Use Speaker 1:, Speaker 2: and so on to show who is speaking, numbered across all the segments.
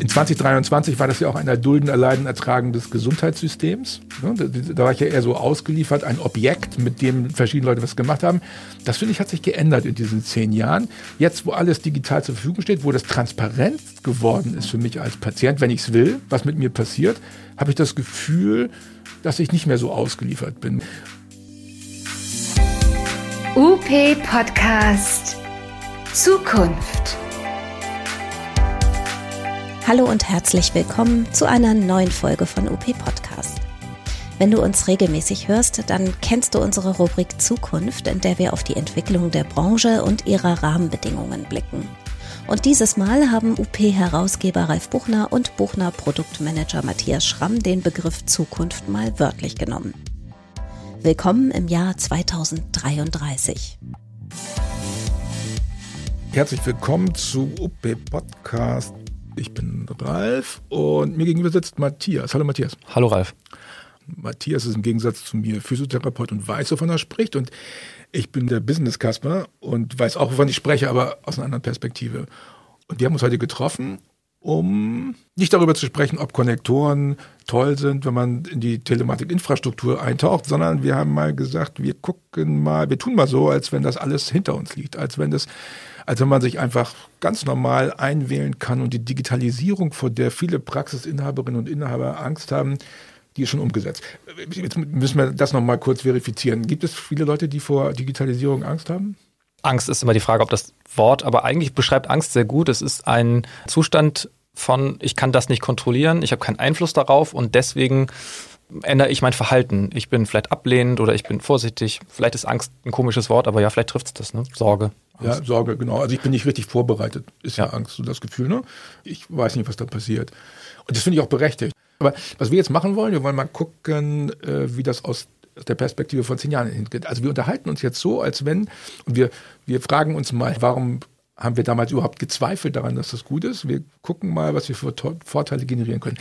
Speaker 1: in 2023 war das ja auch ein Erdulden, Erleiden, Ertragen des Gesundheitssystems. Ne, da war ich ja eher so ausgeliefert, ein Objekt, mit dem verschiedene Leute was gemacht haben. Das finde ich hat sich geändert in diesen zehn Jahren. Jetzt, wo alles digital zur Verfügung steht, wo das transparent geworden ist für mich als Patient, wenn ich es will, was mit mir passiert, habe ich das Gefühl, dass ich nicht mehr so ausgeliefert bin.
Speaker 2: UP Podcast Zukunft.
Speaker 3: Hallo und herzlich willkommen zu einer neuen Folge von UP Podcast. Wenn du uns regelmäßig hörst, dann kennst du unsere Rubrik Zukunft, in der wir auf die Entwicklung der Branche und ihrer Rahmenbedingungen blicken. Und dieses Mal haben UP-Herausgeber Ralf Buchner und Buchner Produktmanager Matthias Schramm den Begriff Zukunft mal wörtlich genommen. Willkommen im Jahr 2033.
Speaker 1: Herzlich willkommen zu UP Podcast ich bin Ralf und mir gegenüber sitzt Matthias. Hallo Matthias.
Speaker 4: Hallo Ralf.
Speaker 1: Matthias ist im Gegensatz zu mir Physiotherapeut und weiß, wovon er spricht. Und ich bin der Business Kasper und weiß auch, wovon ich spreche, aber aus einer anderen Perspektive. Und wir haben uns heute getroffen, um nicht darüber zu sprechen, ob Konnektoren toll sind, wenn man in die Telematik-Infrastruktur eintaucht, sondern wir haben mal gesagt, wir gucken mal, wir tun mal so, als wenn das alles hinter uns liegt, als wenn das als wenn man sich einfach ganz normal einwählen kann und die Digitalisierung, vor der viele Praxisinhaberinnen und Inhaber Angst haben, die ist schon umgesetzt. Jetzt müssen wir das nochmal kurz verifizieren. Gibt es viele Leute, die vor Digitalisierung Angst haben?
Speaker 4: Angst ist immer die Frage, ob das Wort, aber eigentlich beschreibt Angst sehr gut. Es ist ein Zustand von, ich kann das nicht kontrollieren, ich habe keinen Einfluss darauf und deswegen ändere ich mein Verhalten. Ich bin vielleicht ablehnend oder ich bin vorsichtig. Vielleicht ist Angst ein komisches Wort, aber ja, vielleicht trifft es das, ne? Sorge.
Speaker 1: Angst. Ja, Sorge, genau. Also ich bin nicht richtig vorbereitet, ist ja, ja Angst, so das Gefühl, ne? Ich weiß nicht, was da passiert. Und das finde ich auch berechtigt. Aber was wir jetzt machen wollen, wir wollen mal gucken, äh, wie das aus der Perspektive von zehn Jahren hingeht. Also wir unterhalten uns jetzt so, als wenn, und wir, wir fragen uns mal, warum haben wir damals überhaupt gezweifelt daran, dass das gut ist? Wir gucken mal, was wir für Vorteile generieren können.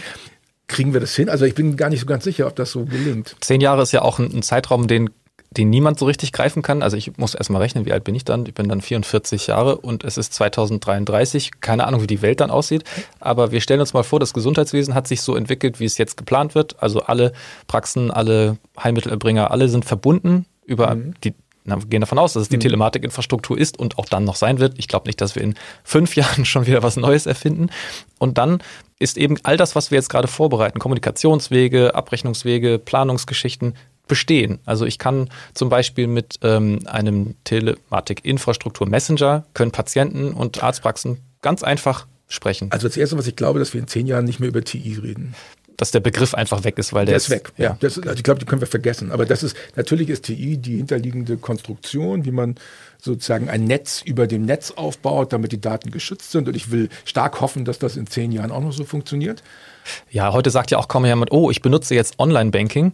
Speaker 1: Kriegen wir das hin? Also ich bin gar nicht so ganz sicher, ob das so gelingt.
Speaker 4: Zehn Jahre ist ja auch ein Zeitraum, den den niemand so richtig greifen kann. Also ich muss erstmal rechnen, wie alt bin ich dann? Ich bin dann 44 Jahre und es ist 2033. Keine Ahnung, wie die Welt dann aussieht. Aber wir stellen uns mal vor, das Gesundheitswesen hat sich so entwickelt, wie es jetzt geplant wird. Also alle Praxen, alle Heilmittelerbringer, alle sind verbunden über mhm. die wir gehen davon aus, dass es die mhm. Telematikinfrastruktur ist und auch dann noch sein wird. Ich glaube nicht, dass wir in fünf Jahren schon wieder was Neues erfinden. Und dann ist eben all das, was wir jetzt gerade vorbereiten, Kommunikationswege, Abrechnungswege, Planungsgeschichten, bestehen. Also ich kann zum Beispiel mit ähm, einem Telematik-Infrastruktur-Messenger können Patienten und Arztpraxen ganz einfach sprechen.
Speaker 1: Also das Erste, was ich glaube, dass wir in zehn Jahren nicht mehr über TI reden
Speaker 4: dass der Begriff einfach weg ist, weil der, der
Speaker 1: ist, weg. Ja, das, also ich glaube, die können wir vergessen. Aber das ist natürlich ist TI die hinterliegende Konstruktion, wie man sozusagen ein Netz über dem Netz aufbaut, damit die Daten geschützt sind. Und ich will stark hoffen, dass das in zehn Jahren auch noch so funktioniert.
Speaker 4: Ja, heute sagt ja auch kaum jemand, oh, ich benutze jetzt Online-Banking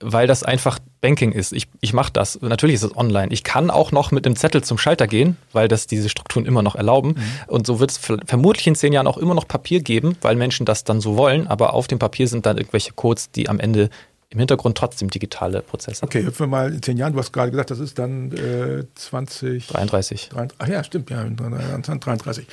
Speaker 4: weil das einfach Banking ist. Ich, ich mache das. Natürlich ist es online. Ich kann auch noch mit einem Zettel zum Schalter gehen, weil das diese Strukturen immer noch erlauben. Mhm. Und so wird es vermutlich in zehn Jahren auch immer noch Papier geben, weil Menschen das dann so wollen. Aber auf dem Papier sind dann irgendwelche Codes, die am Ende im Hintergrund trotzdem digitale Prozesse.
Speaker 1: Okay, hüpfen wir mal in zehn Jahren. Du hast gerade gesagt, das ist dann äh, 20...
Speaker 4: 33.
Speaker 1: Ach ja, stimmt, ja, 33.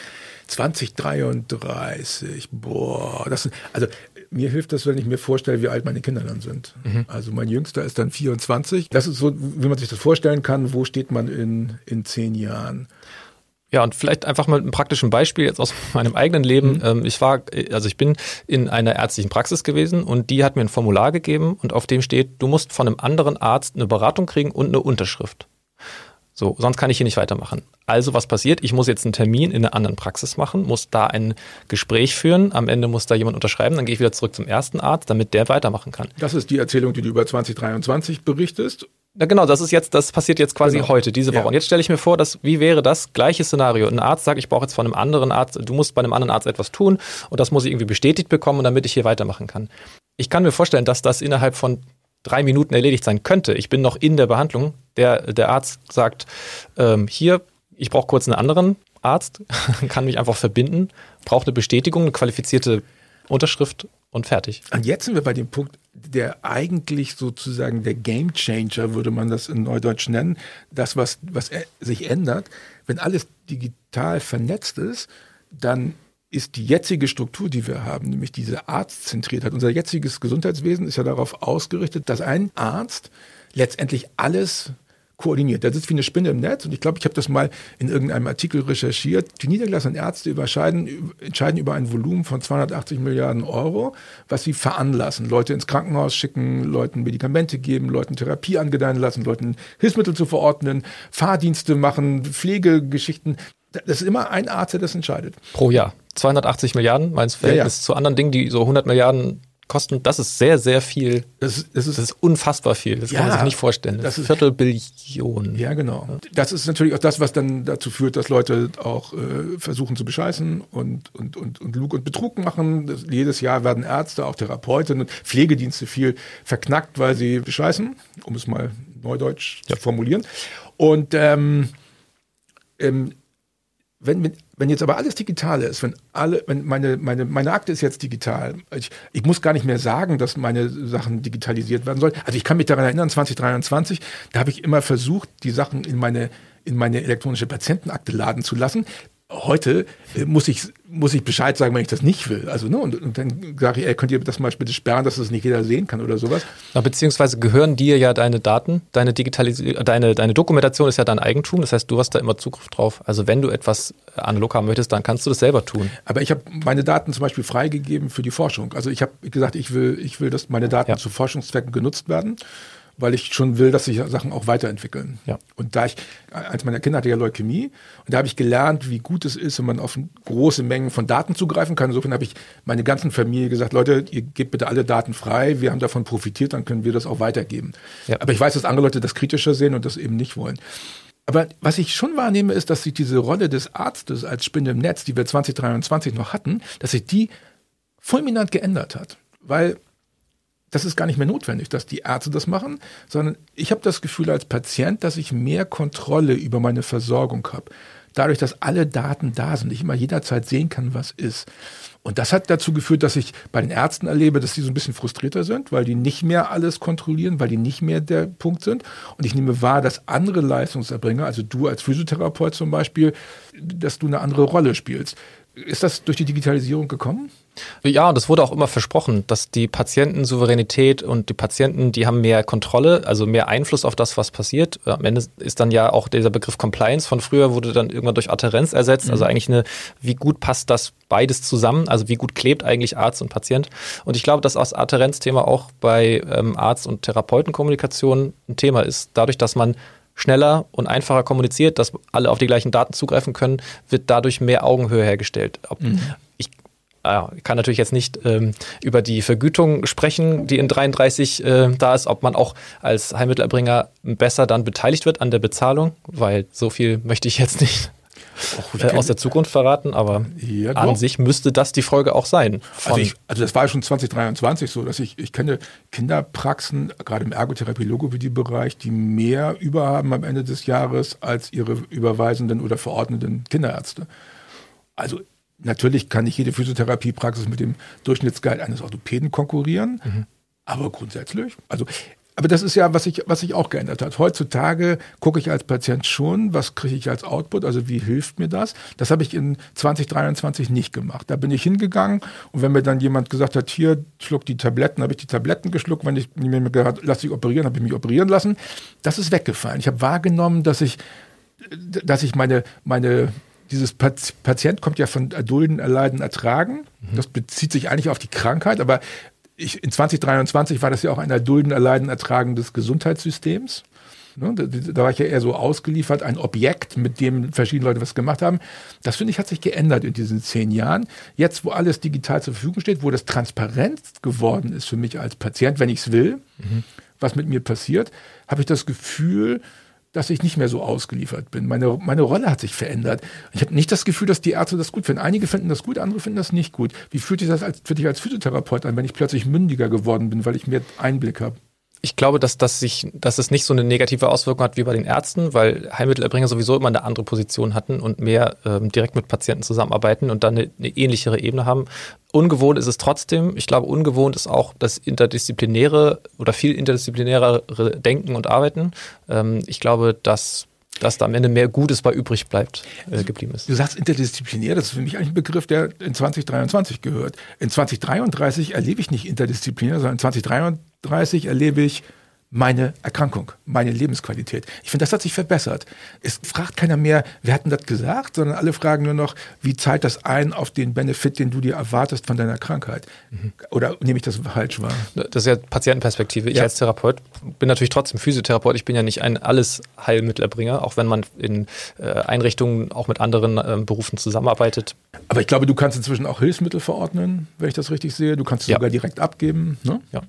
Speaker 1: 2033, boah, das sind, also mir hilft das, wenn ich mir vorstelle, wie alt meine Kinder dann sind. Mhm. Also mein Jüngster ist dann 24. Das ist so, wie man sich das vorstellen kann, wo steht man in, in zehn Jahren.
Speaker 4: Ja, und vielleicht einfach mal ein praktischen Beispiel jetzt aus meinem eigenen Leben. Mhm. Ähm, ich war, also ich bin in einer ärztlichen Praxis gewesen und die hat mir ein Formular gegeben und auf dem steht, du musst von einem anderen Arzt eine Beratung kriegen und eine Unterschrift. So, sonst kann ich hier nicht weitermachen. Also was passiert? Ich muss jetzt einen Termin in einer anderen Praxis machen, muss da ein Gespräch führen, am Ende muss da jemand unterschreiben, dann gehe ich wieder zurück zum ersten Arzt, damit der weitermachen kann.
Speaker 1: Das ist die Erzählung, die du über 2023 berichtest.
Speaker 4: Ja, genau, das ist jetzt, das passiert jetzt quasi genau. heute, diese Woche. Ja. Und jetzt stelle ich mir vor, dass, wie wäre das gleiche Szenario? Ein Arzt sagt, ich brauche jetzt von einem anderen Arzt, du musst bei einem anderen Arzt etwas tun und das muss ich irgendwie bestätigt bekommen, damit ich hier weitermachen kann. Ich kann mir vorstellen, dass das innerhalb von drei Minuten erledigt sein könnte. Ich bin noch in der Behandlung. Der, der Arzt sagt, ähm, hier, ich brauche kurz einen anderen Arzt, kann mich einfach verbinden, braucht eine Bestätigung, eine qualifizierte Unterschrift und fertig.
Speaker 1: Und jetzt sind wir bei dem Punkt, der eigentlich sozusagen der Game Changer, würde man das in Neudeutsch nennen, das, was, was sich ändert. Wenn alles digital vernetzt ist, dann ist die jetzige Struktur, die wir haben, nämlich diese Arztzentriertheit. Unser jetziges Gesundheitswesen ist ja darauf ausgerichtet, dass ein Arzt letztendlich alles koordiniert. Der sitzt wie eine Spinne im Netz und ich glaube, ich habe das mal in irgendeinem Artikel recherchiert. Die niedergelassenen Ärzte entscheiden über ein Volumen von 280 Milliarden Euro, was sie veranlassen. Leute ins Krankenhaus schicken, Leuten Medikamente geben, Leuten Therapie angedeihen lassen, Leuten Hilfsmittel zu verordnen, Fahrdienste machen, Pflegegeschichten. Das ist immer ein Arzt, der das entscheidet.
Speaker 4: Pro Jahr. 280 Milliarden, meins Verhältnis ja, ja. zu anderen Dingen, die so 100 Milliarden kosten, das ist sehr, sehr viel.
Speaker 1: Das ist, das ist,
Speaker 4: das ist unfassbar viel. Das ja, kann man sich nicht vorstellen.
Speaker 1: Das ist
Speaker 4: Viertelbillion.
Speaker 1: Ja, genau. Das ist natürlich auch das, was dann dazu führt, dass Leute auch äh, versuchen zu bescheißen und, und, und, und Lug und Betrug machen. Das, jedes Jahr werden Ärzte, auch Therapeuten und Pflegedienste viel verknackt, weil sie bescheißen, um es mal neudeutsch ja. zu formulieren. Und ähm, ähm, wenn, wenn jetzt aber alles digital ist, wenn alle, wenn meine, meine, meine Akte ist jetzt digital, ich, ich muss gar nicht mehr sagen, dass meine Sachen digitalisiert werden sollen. Also ich kann mich daran erinnern, 2023, da habe ich immer versucht, die Sachen in meine, in meine elektronische Patientenakte laden zu lassen heute äh, muss ich muss ich Bescheid sagen, wenn ich das nicht will. Also ne, und, und dann sage ich, ey, könnt ihr das mal bitte sperren, dass das nicht jeder sehen kann oder sowas.
Speaker 4: Na, beziehungsweise gehören dir ja deine Daten, deine Digitalisierung, deine deine Dokumentation ist ja dein Eigentum. Das heißt, du hast da immer Zugriff drauf. Also wenn du etwas analog haben möchtest, dann kannst du das selber tun.
Speaker 1: Aber ich habe meine Daten zum Beispiel freigegeben für die Forschung. Also ich habe gesagt, ich will ich will, dass meine Daten ja. zu Forschungszwecken genutzt werden weil ich schon will, dass sich Sachen auch weiterentwickeln.
Speaker 4: Ja.
Speaker 1: Und da ich, als meiner Kinder hatte ja Leukämie, und da habe ich gelernt, wie gut es ist, wenn man auf große Mengen von Daten zugreifen kann. Insofern habe ich meine ganzen Familie gesagt, Leute, ihr gebt bitte alle Daten frei, wir haben davon profitiert, dann können wir das auch weitergeben. Ja. Aber ich weiß, dass andere Leute das kritischer sehen und das eben nicht wollen. Aber was ich schon wahrnehme, ist, dass sich diese Rolle des Arztes als Spinne im Netz, die wir 2023 noch hatten, dass sich die fulminant geändert hat. Weil das ist gar nicht mehr notwendig, dass die Ärzte das machen, sondern ich habe das Gefühl als Patient, dass ich mehr Kontrolle über meine Versorgung habe. Dadurch, dass alle Daten da sind, ich immer jederzeit sehen kann, was ist. Und das hat dazu geführt, dass ich bei den Ärzten erlebe, dass die so ein bisschen frustrierter sind, weil die nicht mehr alles kontrollieren, weil die nicht mehr der Punkt sind. Und ich nehme wahr, dass andere Leistungserbringer, also du als Physiotherapeut zum Beispiel, dass du eine andere Rolle spielst. Ist das durch die Digitalisierung gekommen?
Speaker 4: Ja, und es wurde auch immer versprochen, dass die Patientensouveränität und die Patienten, die haben mehr Kontrolle, also mehr Einfluss auf das, was passiert. Am Ende ist dann ja auch dieser Begriff Compliance von früher wurde dann irgendwann durch Adherenz ersetzt. Also mhm. Also eigentlich eine, wie gut passt das beides zusammen? Also wie gut klebt eigentlich Arzt und Patient? Und ich glaube, dass das Adherenzthema auch bei ähm, Arzt- und Therapeutenkommunikation ein Thema ist. Dadurch, dass man schneller und einfacher kommuniziert, dass alle auf die gleichen Daten zugreifen können, wird dadurch mehr Augenhöhe hergestellt. Ob, mhm. Ich kann natürlich jetzt nicht ähm, über die Vergütung sprechen, die in 33 äh, da ist, ob man auch als Heilmittelerbringer besser dann beteiligt wird an der Bezahlung, weil so viel möchte ich jetzt nicht Och, äh, aus der Zukunft verraten, aber ja, an sich müsste das die Folge auch sein.
Speaker 1: Also, ich, also, das war ja schon 2023 so, dass ich, ich kenne Kinderpraxen, gerade im Ergotherapie-Logopädie-Bereich, die mehr überhaben am Ende des Jahres als ihre überweisenden oder verordneten Kinderärzte. Also natürlich kann nicht jede Physiotherapiepraxis mit dem Durchschnittsgehalt eines Orthopäden konkurrieren, mhm. aber grundsätzlich, also aber das ist ja, was sich was sich auch geändert hat. Heutzutage gucke ich als Patient schon, was kriege ich als Output, also wie hilft mir das? Das habe ich in 2023 nicht gemacht. Da bin ich hingegangen und wenn mir dann jemand gesagt hat, hier, schluck die Tabletten, habe ich die Tabletten geschluckt. Wenn ich mir gesagt lass dich operieren, habe ich mich operieren lassen. Das ist weggefallen. Ich habe wahrgenommen, dass ich, dass ich meine, meine dieses Patient kommt ja von Erdulden, Erleiden, Ertragen. Mhm. Das bezieht sich eigentlich auf die Krankheit, aber ich, in 2023 war das ja auch ein Erdulden, Erleiden, Ertragen des Gesundheitssystems. Ne, da, da, war ich ja eher so ausgeliefert, ein Objekt, mit dem verschiedene Leute was gemacht haben. Das finde ich hat sich geändert in diesen zehn Jahren. Jetzt, wo alles digital zur Verfügung steht, wo das transparent geworden ist für mich als Patient, wenn ich es will, mhm. was mit mir passiert, habe ich das Gefühl, dass ich nicht mehr so ausgeliefert bin. Meine, meine Rolle hat sich verändert. Ich habe nicht das Gefühl, dass die Ärzte das gut finden. Einige finden das gut, andere finden das nicht gut. Wie fühlt sich das als, für dich als Physiotherapeut an, wenn ich plötzlich mündiger geworden bin, weil ich mehr Einblick habe?
Speaker 4: Ich glaube, dass, dass, sich, dass es nicht so eine negative Auswirkung hat wie bei den Ärzten, weil Heilmittelerbringer sowieso immer eine andere Position hatten und mehr ähm, direkt mit Patienten zusammenarbeiten und dann eine, eine, ähnlichere Ebene haben. Ungewohnt ist es trotzdem. Ich glaube, ungewohnt ist auch das interdisziplinäre oder viel interdisziplinärere Denken und Arbeiten. Ähm, ich glaube, dass dass da am Ende mehr Gutes bei übrig bleibt, äh, geblieben ist.
Speaker 1: Du sagst interdisziplinär, das ist für mich eigentlich ein Begriff, der in 2023 gehört. In 2033 erlebe ich nicht interdisziplinär, sondern in 2033 erlebe ich meine Erkrankung, meine Lebensqualität. Ich finde, das hat sich verbessert. Es fragt keiner mehr, wer hat denn das gesagt, sondern alle fragen nur noch, wie zahlt das ein auf den Benefit, den du dir erwartest von deiner Krankheit? Mhm. Oder nehme ich das falsch wahr?
Speaker 4: Das ist ja Patientenperspektive. Ich ja. als Therapeut bin natürlich trotzdem Physiotherapeut. Ich bin ja nicht ein alles Heilmittelerbringer, auch wenn man in äh, Einrichtungen auch mit anderen äh, Berufen zusammenarbeitet.
Speaker 1: Aber ich glaube, du kannst inzwischen auch Hilfsmittel verordnen, wenn ich das richtig sehe. Du kannst es ja. sogar direkt abgeben. Ne?
Speaker 4: Ja.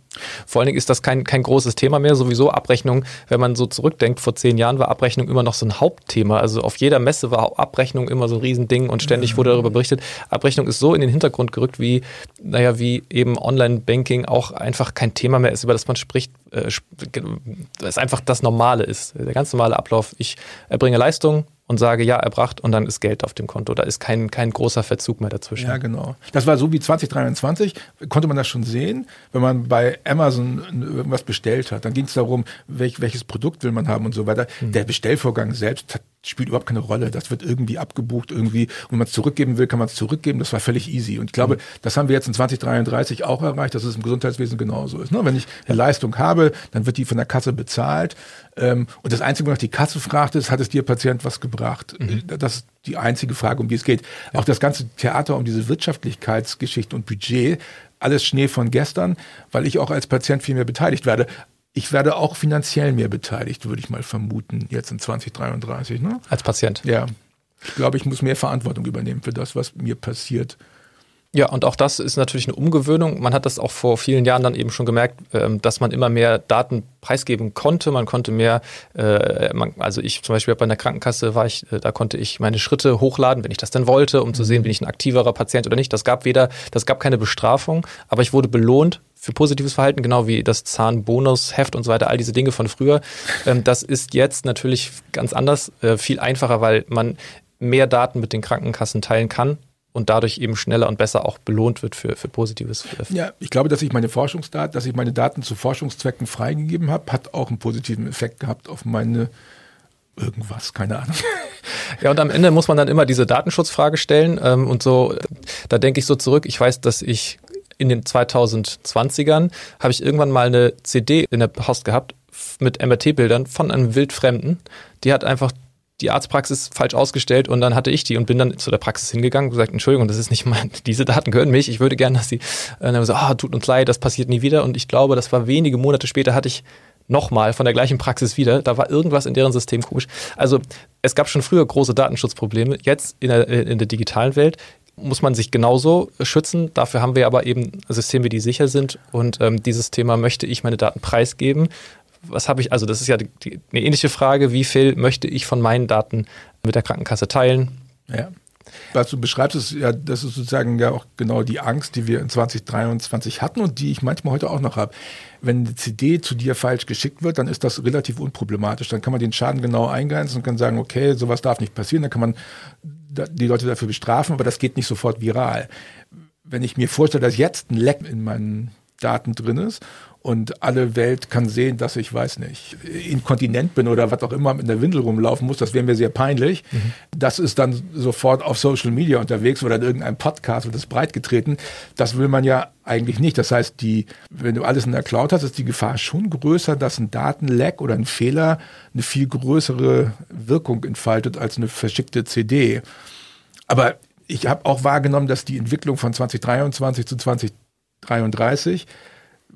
Speaker 4: Vor allen Dingen ist das kein, kein großes Thema mehr mehr sowieso Abrechnung, wenn man so zurückdenkt, vor zehn Jahren war Abrechnung immer noch so ein Hauptthema. Also auf jeder Messe war Abrechnung immer so ein Riesending und ständig wurde darüber berichtet. Abrechnung ist so in den Hintergrund gerückt, wie, naja, wie eben Online-Banking auch einfach kein Thema mehr ist, über das man spricht, äh, es einfach das Normale ist. Der ganz normale Ablauf. Ich erbringe Leistung, und sage, ja, erbracht und dann ist Geld auf dem Konto. Da ist kein, kein großer Verzug mehr dazwischen.
Speaker 1: Ja, genau. Das war so wie 2023, konnte man das schon sehen, wenn man bei Amazon irgendwas bestellt hat. Dann ging es darum, welch, welches Produkt will man haben und so weiter. Mhm. Der Bestellvorgang selbst hat spielt überhaupt keine Rolle. Das wird irgendwie abgebucht, irgendwie. Und wenn man es zurückgeben will, kann man es zurückgeben. Das war völlig easy. Und ich glaube, mhm. das haben wir jetzt in 2033 auch erreicht, dass es im Gesundheitswesen genauso ist. Ne? Wenn ich eine Leistung habe, dann wird die von der Kasse bezahlt. Ähm, und das Einzige, was die Kasse fragt, ist, hat es dir Patient was gebracht? Mhm. Das ist die einzige Frage, um die es geht. Auch das ganze Theater um diese Wirtschaftlichkeitsgeschichte und Budget, alles Schnee von gestern, weil ich auch als Patient viel mehr beteiligt werde ich werde auch finanziell mehr beteiligt, würde ich mal vermuten, jetzt in 2033. Ne?
Speaker 4: Als Patient?
Speaker 1: Ja. Ich glaube, ich muss mehr Verantwortung übernehmen für das, was mir passiert.
Speaker 4: Ja, und auch das ist natürlich eine Umgewöhnung. Man hat das auch vor vielen Jahren dann eben schon gemerkt, ähm, dass man immer mehr Daten preisgeben konnte. Man konnte mehr, äh, also ich zum Beispiel bei einer Krankenkasse war ich, äh, da konnte ich meine Schritte hochladen, wenn ich das denn wollte, um zu sehen, bin ich ein aktiverer Patient oder nicht. Das gab weder, das gab keine Bestrafung, aber ich wurde belohnt für positives Verhalten, genau wie das Zahnbonusheft und so weiter, all diese Dinge von früher. Ähm, das ist jetzt natürlich ganz anders, äh, viel einfacher, weil man mehr Daten mit den Krankenkassen teilen kann und dadurch eben schneller und besser auch belohnt wird für, für positives.
Speaker 1: Ja, ich glaube, dass ich meine Forschungsdaten, dass ich meine Daten zu Forschungszwecken freigegeben habe, hat auch einen positiven Effekt gehabt auf meine irgendwas, keine Ahnung.
Speaker 4: Ja, und am Ende muss man dann immer diese Datenschutzfrage stellen ähm, und so, da denke ich so zurück, ich weiß, dass ich in den 2020ern habe ich irgendwann mal eine CD in der Post gehabt mit MRT-Bildern von einem Wildfremden. Die hat einfach die Arztpraxis falsch ausgestellt und dann hatte ich die und bin dann zu der Praxis hingegangen und gesagt, Entschuldigung, das ist nicht mein, diese Daten gehören mich, ich würde gerne, dass sie, und dann haben so, ah, tut uns leid, das passiert nie wieder und ich glaube, das war wenige Monate später hatte ich nochmal von der gleichen Praxis wieder, da war irgendwas in deren System komisch. Also es gab schon früher große Datenschutzprobleme, jetzt in der, in der digitalen Welt muss man sich genauso schützen. Dafür haben wir aber eben Systeme, die sicher sind. Und ähm, dieses Thema möchte ich meine Daten preisgeben was habe ich, also das ist ja die, die, eine ähnliche Frage, wie viel möchte ich von meinen Daten mit der Krankenkasse teilen?
Speaker 1: Ja. Was du beschreibst, ist ja, das ist sozusagen ja auch genau die Angst, die wir in 2023 hatten und die ich manchmal heute auch noch habe. Wenn eine CD zu dir falsch geschickt wird, dann ist das relativ unproblematisch. Dann kann man den Schaden genau eingrenzen und kann sagen, okay, sowas darf nicht passieren. Dann kann man die Leute dafür bestrafen, aber das geht nicht sofort viral. Wenn ich mir vorstelle, dass jetzt ein Leck in meinen Daten drin ist und alle Welt kann sehen, dass ich, weiß nicht, inkontinent bin oder was auch immer mit einer Windel rumlaufen muss, das wäre mir sehr peinlich. Mhm. Das ist dann sofort auf Social Media unterwegs oder in irgendeinem Podcast wird das breitgetreten. Das will man ja eigentlich nicht. Das heißt, die, wenn du alles in der Cloud hast, ist die Gefahr schon größer, dass ein Datenleck oder ein Fehler eine viel größere Wirkung entfaltet als eine verschickte CD. Aber ich habe auch wahrgenommen, dass die Entwicklung von 2023 zu 2033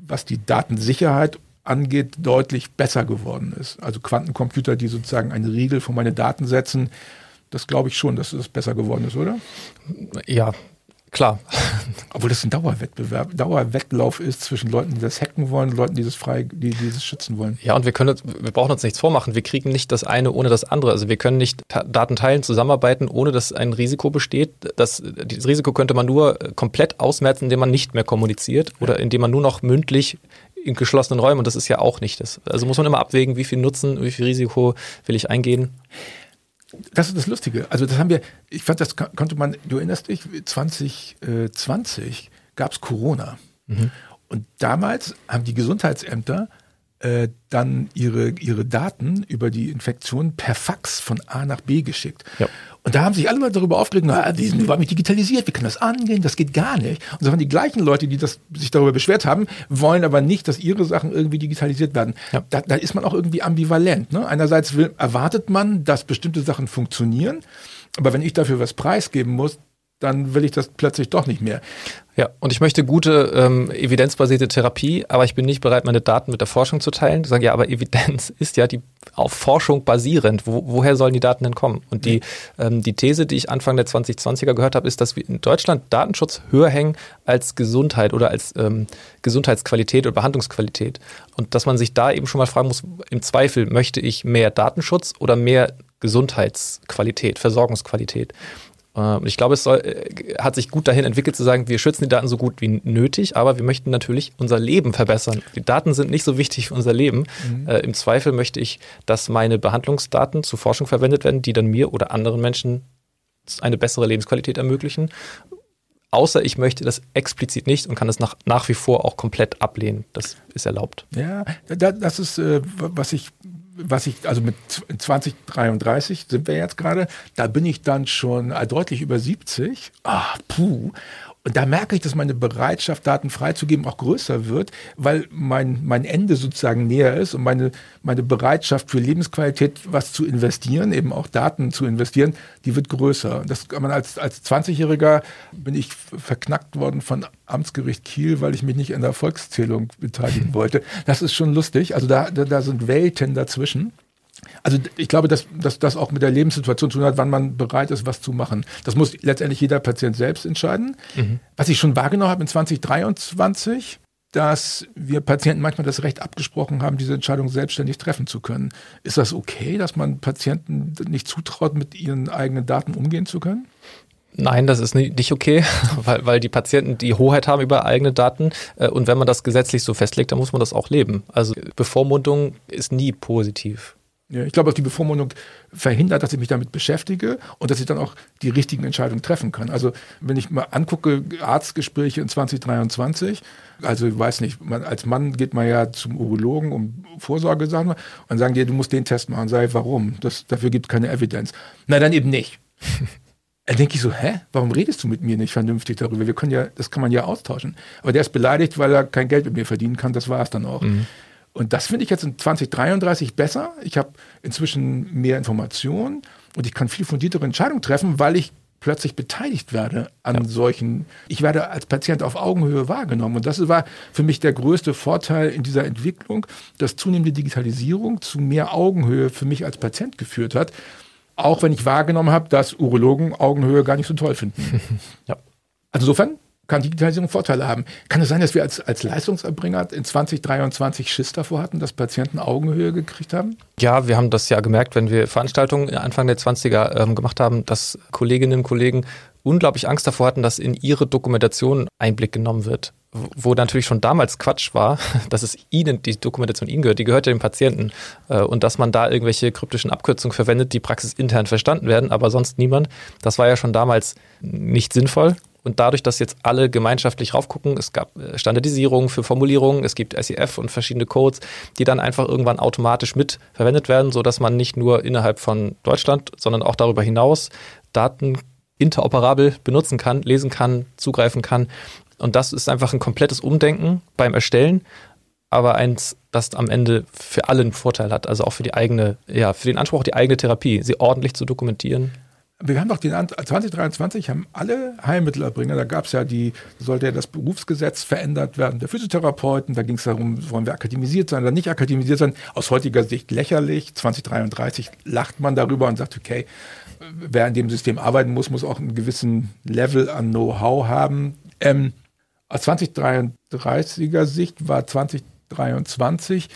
Speaker 1: was die Datensicherheit angeht, deutlich besser geworden ist. Also Quantencomputer, die sozusagen einen Riegel vor meine Daten setzen, das glaube ich schon, dass es besser geworden ist, oder?
Speaker 4: Ja, Klar.
Speaker 1: Obwohl das ein Dauerwettbewerb, Dauerwettlauf ist zwischen Leuten, die das hacken wollen und Leuten, die das frei, die, die das schützen wollen.
Speaker 4: Ja, und wir können, wir brauchen uns nichts vormachen. Wir kriegen nicht das eine ohne das andere. Also wir können nicht Daten teilen, zusammenarbeiten, ohne dass ein Risiko besteht. Das, dieses Risiko könnte man nur komplett ausmerzen, indem man nicht mehr kommuniziert oder indem man nur noch mündlich in geschlossenen Räumen, und das ist ja auch nicht das. Also muss man immer abwägen, wie viel Nutzen, wie viel Risiko will ich eingehen
Speaker 1: das ist das Lustige. Also das haben wir, ich fand, das konnte man, du erinnerst dich, 2020 gab es Corona. Mhm. Und damals haben die Gesundheitsämter äh, dann ihre, ihre Daten über die Infektion per Fax von A nach B geschickt. Ja. Und da haben sich alle Leute darüber aufgeregt, na, die sind überhaupt nicht digitalisiert, wie kann das angehen, das geht gar nicht. Und so waren die gleichen Leute, die das, sich darüber beschwert haben, wollen aber nicht, dass ihre Sachen irgendwie digitalisiert werden. Ja. Da, da ist man auch irgendwie ambivalent. Ne? Einerseits will, erwartet man, dass bestimmte Sachen funktionieren, aber wenn ich dafür was preisgeben muss, dann will ich das plötzlich doch nicht mehr.
Speaker 4: Ja, und ich möchte gute ähm, evidenzbasierte Therapie, aber ich bin nicht bereit, meine Daten mit der Forschung zu teilen. Ich sage, ja, aber Evidenz ist ja die auf Forschung basierend. Wo, woher sollen die Daten denn kommen? Und die, ähm, die These, die ich Anfang der 2020er gehört habe, ist, dass wir in Deutschland Datenschutz höher hängen als Gesundheit oder als ähm, Gesundheitsqualität oder Behandlungsqualität. Und dass man sich da eben schon mal fragen muss, im Zweifel, möchte ich mehr Datenschutz oder mehr Gesundheitsqualität, Versorgungsqualität? Und ich glaube, es soll, äh, hat sich gut dahin entwickelt zu sagen, wir schützen die Daten so gut wie nötig, aber wir möchten natürlich unser Leben verbessern. Die Daten sind nicht so wichtig für unser Leben. Mhm. Äh, Im Zweifel möchte ich, dass meine Behandlungsdaten zur Forschung verwendet werden, die dann mir oder anderen Menschen eine bessere Lebensqualität ermöglichen. Außer ich möchte das explizit nicht und kann es nach, nach wie vor auch komplett ablehnen. Das ist erlaubt.
Speaker 1: Ja, das ist, äh, was ich was ich, also mit 2033 sind wir jetzt gerade, da bin ich dann schon äh, deutlich über 70. Ah, puh. Und da merke ich, dass meine Bereitschaft, Daten freizugeben, auch größer wird, weil mein, mein Ende sozusagen näher ist und meine, meine Bereitschaft für Lebensqualität, was zu investieren, eben auch Daten zu investieren, die wird größer. Das kann man als, als 20-Jähriger bin ich verknackt worden von Amtsgericht Kiel, weil ich mich nicht an der Volkszählung beteiligen wollte. Das ist schon lustig. Also da, da, da sind Welten dazwischen. Also ich glaube, dass, dass das auch mit der Lebenssituation zu tun hat, wann man bereit ist, was zu machen. Das muss letztendlich jeder Patient selbst entscheiden. Mhm. Was ich schon wahrgenommen habe in 2023, dass wir Patienten manchmal das Recht abgesprochen haben, diese Entscheidung selbstständig treffen zu können. Ist das okay, dass man Patienten nicht zutraut, mit ihren eigenen Daten umgehen zu können?
Speaker 4: Nein, das ist nicht okay, weil, weil die Patienten die Hoheit haben über eigene Daten. Äh, und wenn man das gesetzlich so festlegt, dann muss man das auch leben. Also Bevormundung ist nie positiv.
Speaker 1: Ich glaube, dass die Bevormundung verhindert, dass ich mich damit beschäftige und dass ich dann auch die richtigen Entscheidungen treffen kann. Also wenn ich mal angucke, Arztgespräche in 2023, also ich weiß nicht, man, als Mann geht man ja zum Urologen um Vorsorge sagen und sagen dir, du musst den Test machen. Sei warum? Das, dafür gibt es keine Evidenz. Na, dann eben nicht. Dann denke ich so, hä, warum redest du mit mir nicht vernünftig darüber? Wir können ja, das kann man ja austauschen. Aber der ist beleidigt, weil er kein Geld mit mir verdienen kann, das war es dann auch. Mhm. Und das finde ich jetzt in 2033 besser. Ich habe inzwischen mehr Informationen und ich kann viel fundiertere Entscheidungen treffen, weil ich plötzlich beteiligt werde an ja. solchen. Ich werde als Patient auf Augenhöhe wahrgenommen. Und das war für mich der größte Vorteil in dieser Entwicklung, dass zunehmende Digitalisierung zu mehr Augenhöhe für mich als Patient geführt hat. Auch wenn ich wahrgenommen habe, dass Urologen Augenhöhe gar nicht so toll finden. ja. Also insofern kann Digitalisierung Vorteile haben. Kann es sein, dass wir als, als Leistungserbringer in 2023 Schiss davor hatten, dass Patienten Augenhöhe gekriegt haben?
Speaker 4: Ja, wir haben das ja gemerkt, wenn wir Veranstaltungen Anfang der 20er ähm, gemacht haben, dass Kolleginnen und Kollegen unglaublich Angst davor hatten, dass in ihre Dokumentation Einblick genommen wird. Wo natürlich schon damals Quatsch war, dass es ihnen, die Dokumentation ihnen gehört, die gehört ja dem Patienten. Äh, und dass man da irgendwelche kryptischen Abkürzungen verwendet, die praxisintern verstanden werden, aber sonst niemand. Das war ja schon damals nicht sinnvoll. Und dadurch, dass jetzt alle gemeinschaftlich raufgucken, es gab äh, Standardisierung für Formulierungen, es gibt SEF und verschiedene Codes, die dann einfach irgendwann automatisch mit verwendet werden, sodass man nicht nur innerhalb von Deutschland, sondern auch darüber hinaus Daten interoperabel benutzen kann, lesen kann, zugreifen kann. Und das ist einfach ein komplettes Umdenken beim Erstellen, aber eins, das am Ende für alle einen Vorteil hat, also auch für die eigene, ja, für den Anspruch, die eigene Therapie, sie ordentlich zu dokumentieren
Speaker 1: wir haben doch den 2023 haben alle Heilmittelerbringer, da gab es ja die, sollte ja das Berufsgesetz verändert werden der Physiotherapeuten, da ging es darum, wollen wir akademisiert sein oder nicht akademisiert sein. Aus heutiger Sicht lächerlich. 2033 lacht man darüber und sagt, okay, wer in dem System arbeiten muss, muss auch einen gewissen Level an Know-how haben. Ähm, aus 2033er Sicht war 2023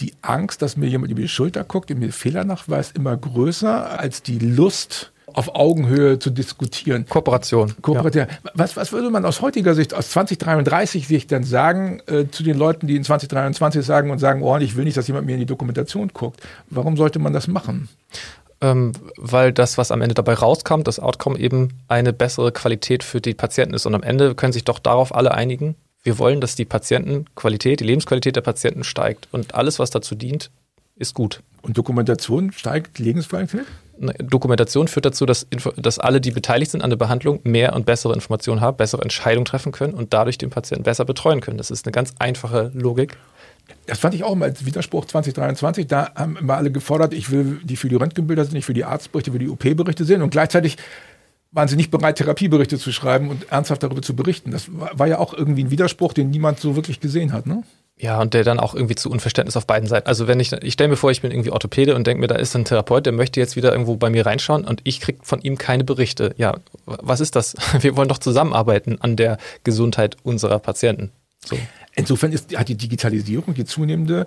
Speaker 1: die Angst, dass mir jemand über die Schulter guckt und mir Fehler nachweist, immer größer als die Lust, auf Augenhöhe zu diskutieren.
Speaker 4: Kooperation.
Speaker 1: Kooperation. Ja. Was, was würde man aus heutiger Sicht, aus 2033 Sicht dann sagen äh, zu den Leuten, die in 2023 sagen und sagen, oh, ich will nicht, dass jemand mir in die Dokumentation guckt. Warum sollte man das machen?
Speaker 4: Ähm, weil das, was am Ende dabei rauskommt, das Outcome eben eine bessere Qualität für die Patienten ist. Und am Ende können sich doch darauf alle einigen, wir wollen, dass die Patientenqualität, die Lebensqualität der Patienten steigt. Und alles, was dazu dient, ist gut.
Speaker 1: Und Dokumentation steigt Lebensqualität?
Speaker 4: Dokumentation führt dazu, dass, dass alle, die beteiligt sind an der Behandlung, mehr und bessere Informationen haben, bessere Entscheidungen treffen können und dadurch den Patienten besser betreuen können. Das ist eine ganz einfache Logik.
Speaker 1: Das fand ich auch mal als Widerspruch 2023. Da haben immer alle gefordert, ich will die für die Röntgenbilder sehen, ich will die Arztberichte, ich will die OP-Berichte sehen. Und gleichzeitig waren sie nicht bereit, Therapieberichte zu schreiben und ernsthaft darüber zu berichten. Das war, ja auch irgendwie ein Widerspruch, den niemand so wirklich gesehen hat. Ne?
Speaker 4: Ja, und der dann auch irgendwie zu Unverständnis auf beiden Seiten. Also wenn ich, ich stelle mir vor, ich bin irgendwie Orthopäde und denke mir, da ist ein Therapeut, der möchte jetzt wieder irgendwo bei mir reinschauen und ich kriege von ihm keine Berichte. Ja, was ist das? Wir wollen doch zusammenarbeiten an der Gesundheit unserer Patienten.
Speaker 1: So. Insofern ist, hat die Digitalisierung, die zunehmende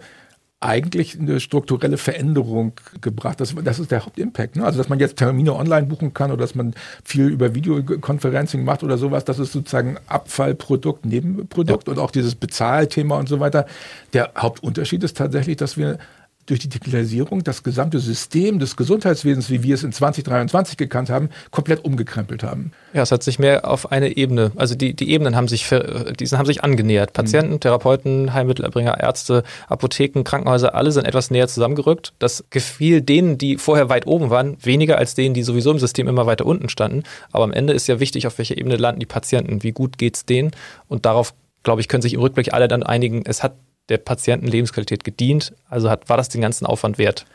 Speaker 1: eigentlich eine strukturelle Veränderung gebracht. Das, das ist der Hauptimpact. Ne? Also, dass man jetzt Termine online buchen kann oder dass man viel über Videoconferencing macht oder sowas, das ist sozusagen Abfallprodukt, Nebenprodukt ja. und auch dieses Bezahlthema und so weiter. Der Hauptunterschied ist tatsächlich, dass wir durch die Digitalisierung das gesamte System des Gesundheitswesens, wie wir es in 2023 gekannt haben, komplett umgekrempelt haben.
Speaker 4: Ja, es hat sich mehr auf eine Ebene, also die, die Ebenen haben sich, die haben sich angenähert. Patienten, mhm. Therapeuten, Heilmittelerbringer, Ärzte, Apotheken, Krankenhäuser, alle sind etwas näher zusammengerückt. Das gefiel denen, die vorher weit oben waren, weniger als denen, die sowieso im System immer weiter unten standen. Aber am Ende ist ja wichtig, auf welcher Ebene landen die Patienten, wie gut geht's denen und darauf glaube ich, können sich im Rückblick alle dann einigen, es hat der Patientenlebensqualität gedient. Also hat, war das den ganzen Aufwand wert.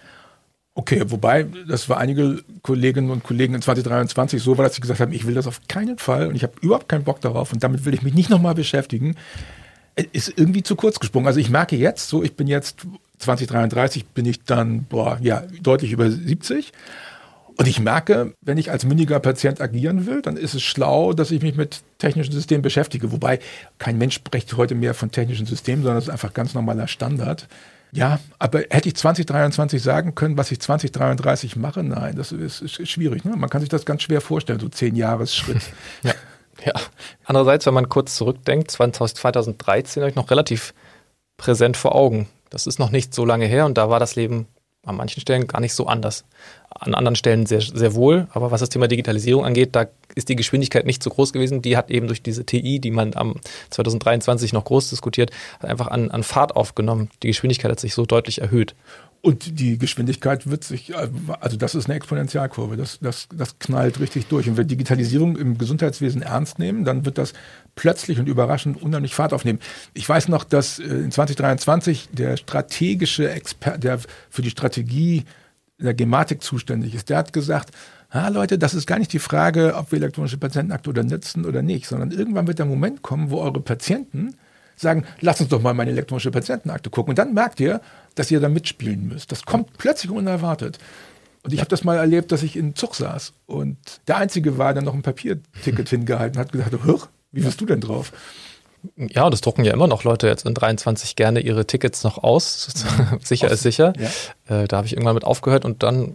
Speaker 1: Okay, wobei das für einige Kolleginnen und Kollegen in 2023 so war, dass sie gesagt haben, ich will das auf keinen Fall und ich habe überhaupt keinen Bock darauf und damit will ich mich nicht nochmal beschäftigen, ist irgendwie zu kurz gesprungen. Also ich merke jetzt so, ich bin jetzt 2033 bin ich dann boah, ja, deutlich über 70 und ich merke, wenn ich als mündiger Patient agieren will, dann ist es schlau, dass ich mich mit technischen Systemen beschäftige. Wobei kein Mensch spricht heute mehr von technischen Systemen, sondern es ist einfach ganz normaler Standard. Ja, aber hätte ich 2023 sagen können, was ich 2033 mache? Nein, das ist, ist schwierig. Ne? Man kann sich das ganz schwer vorstellen, so zehn Jahresschritt.
Speaker 4: ja. ja. Andererseits, wenn man kurz zurückdenkt, 2013 habe ich noch relativ präsent vor Augen. Das ist noch nicht so lange her und da war das Leben an manchen Stellen gar nicht so anders. An anderen Stellen sehr, sehr wohl, aber was das Thema Digitalisierung angeht, da ist die Geschwindigkeit nicht so groß gewesen. Die hat eben durch diese TI, die man am 2023 noch groß diskutiert, einfach an, an Fahrt aufgenommen. Die Geschwindigkeit hat sich so deutlich erhöht.
Speaker 1: Und die Geschwindigkeit wird sich, also das ist eine Exponentialkurve, das, das, das knallt richtig durch. Und wenn wir Digitalisierung im Gesundheitswesen ernst nehmen, dann wird das plötzlich und überraschend unheimlich Fahrt aufnehmen. Ich weiß noch, dass äh, in 2023 der strategische Experte, der für die Strategie der Gematik zuständig ist, der hat gesagt, ah, Leute, das ist gar nicht die Frage, ob wir elektronische Patientenakte oder nutzen oder nicht, sondern irgendwann wird der Moment kommen, wo eure Patienten sagen, lass uns doch mal meine elektronische Patientenakte gucken. Und dann merkt ihr, dass ihr da mitspielen müsst. Das kommt plötzlich unerwartet. Und ich habe das mal erlebt, dass ich in Zug saß und der Einzige war, der noch ein Papierticket hingehalten hat, gesagt, wie bist du denn drauf?
Speaker 4: Ja, das drucken ja immer noch Leute jetzt in 23 gerne ihre Tickets noch aus. sicher ist sicher. Ja. Äh, da habe ich irgendwann mit aufgehört und dann,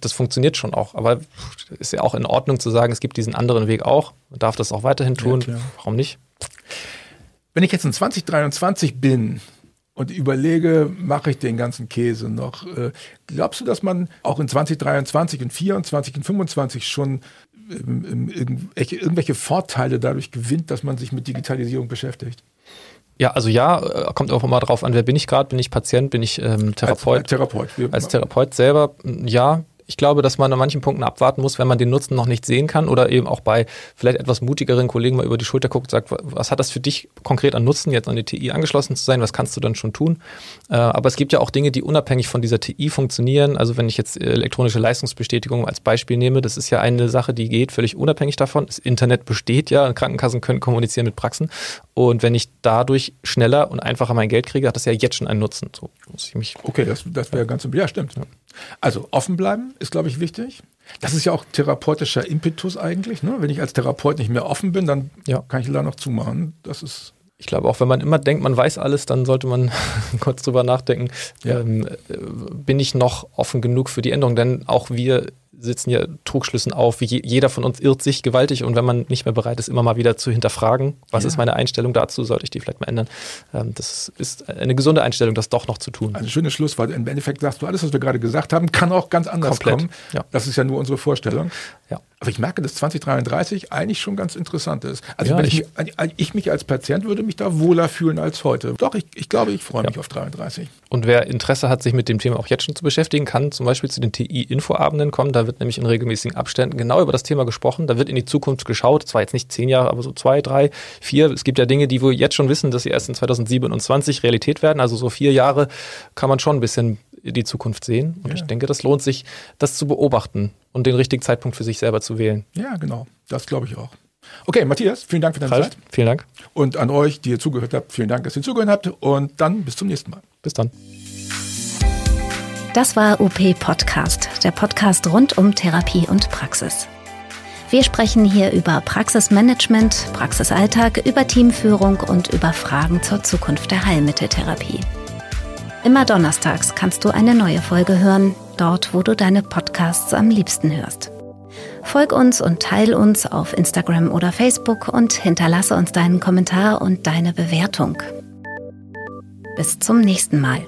Speaker 4: das funktioniert schon auch. Aber ist ja auch in Ordnung zu sagen, es gibt diesen anderen Weg auch. Man darf das auch weiterhin tun. Ja, Warum nicht?
Speaker 1: Wenn ich jetzt in 2023 bin und überlege, mache ich den ganzen Käse noch, äh, glaubst du, dass man auch in 2023 und 2024 und 2025 schon ähm, ähm, irgendwelche, irgendwelche Vorteile dadurch gewinnt, dass man sich mit Digitalisierung beschäftigt?
Speaker 4: Ja, also ja, äh, kommt auch immer drauf an, wer bin ich gerade? Bin ich Patient? Bin ich ähm, Therapeut? Als, als Therapeut. Als Therapeut selber, ja, ich glaube, dass man an manchen Punkten abwarten muss, wenn man den Nutzen noch nicht sehen kann oder eben auch bei vielleicht etwas mutigeren Kollegen mal über die Schulter guckt und sagt, was hat das für dich konkret an Nutzen, jetzt an die TI angeschlossen zu sein, was kannst du dann schon tun? Äh, aber es gibt ja auch Dinge, die unabhängig von dieser TI funktionieren. Also wenn ich jetzt elektronische Leistungsbestätigung als Beispiel nehme, das ist ja eine Sache, die geht völlig unabhängig davon. Das Internet besteht ja, Krankenkassen können kommunizieren mit Praxen. Und wenn ich dadurch schneller und einfacher mein Geld kriege, hat das ja jetzt schon einen Nutzen. So muss ich mich.
Speaker 1: Okay, das, das wäre ganz, ja, stimmt. Also offen bleiben ist, glaube ich, wichtig. Das ist ja auch therapeutischer Impetus eigentlich. Ne? Wenn ich als Therapeut nicht mehr offen bin, dann ja. kann ich da noch zumachen. Das ist
Speaker 4: ich glaube, auch wenn man immer denkt, man weiß alles, dann sollte man kurz drüber nachdenken, ja. ähm, bin ich noch offen genug für die Änderung? Denn auch wir sitzen ja Trugschlüssen auf, wie jeder von uns irrt sich gewaltig und wenn man nicht mehr bereit ist, immer mal wieder zu hinterfragen, was ja. ist meine Einstellung dazu, sollte ich die vielleicht mal ändern. Ähm, das ist eine gesunde Einstellung, das doch noch zu tun.
Speaker 1: Also schönes Schlusswort. Im Endeffekt sagst du, alles, was wir gerade gesagt haben, kann auch ganz anders Komplett. kommen. Ja. Das ist ja nur unsere Vorstellung. Ja. Aber ich merke, dass 2033 eigentlich schon ganz interessant ist. Also ja, ich, ich, ich, mich als Patient würde mich da wohler fühlen als heute. Doch, ich, ich glaube, ich freue mich auf 33.
Speaker 4: Und wer Interesse hat, sich mit dem Thema auch jetzt schon zu beschäftigen, kann zum Beispiel zu den TI-Infoabenden kommen. Da wird nämlich in regelmäßigen Abständen genau über das Thema gesprochen. Da wird in die Zukunft geschaut. Zwar jetzt nicht zehn Jahre, aber so zwei, drei, vier. Es gibt ja Dinge, die wir jetzt schon wissen, dass sie erst in 2027 Realität werden. Also so vier Jahre kann man schon ein bisschen die Zukunft sehen. Und ja. ich denke, das lohnt sich, das zu beobachten und den richtigen Zeitpunkt für sich selber zu wählen.
Speaker 1: Ja, genau. Das glaube ich auch. Okay, Matthias, vielen Dank für deine Ralf, Zeit.
Speaker 4: Vielen Dank.
Speaker 1: Und an euch, die ihr zugehört habt, vielen Dank, dass ihr zugehört habt. Und dann bis zum nächsten Mal.
Speaker 4: Bis dann.
Speaker 3: Das war UP Podcast, der Podcast rund um Therapie und Praxis. Wir sprechen hier über Praxismanagement, Praxisalltag, über Teamführung und über Fragen zur Zukunft der Heilmitteltherapie. Immer donnerstags kannst du eine neue Folge hören, dort wo du deine Podcasts am liebsten hörst. Folg uns und teil uns auf Instagram oder Facebook und hinterlasse uns deinen Kommentar und deine Bewertung. Bis zum nächsten Mal.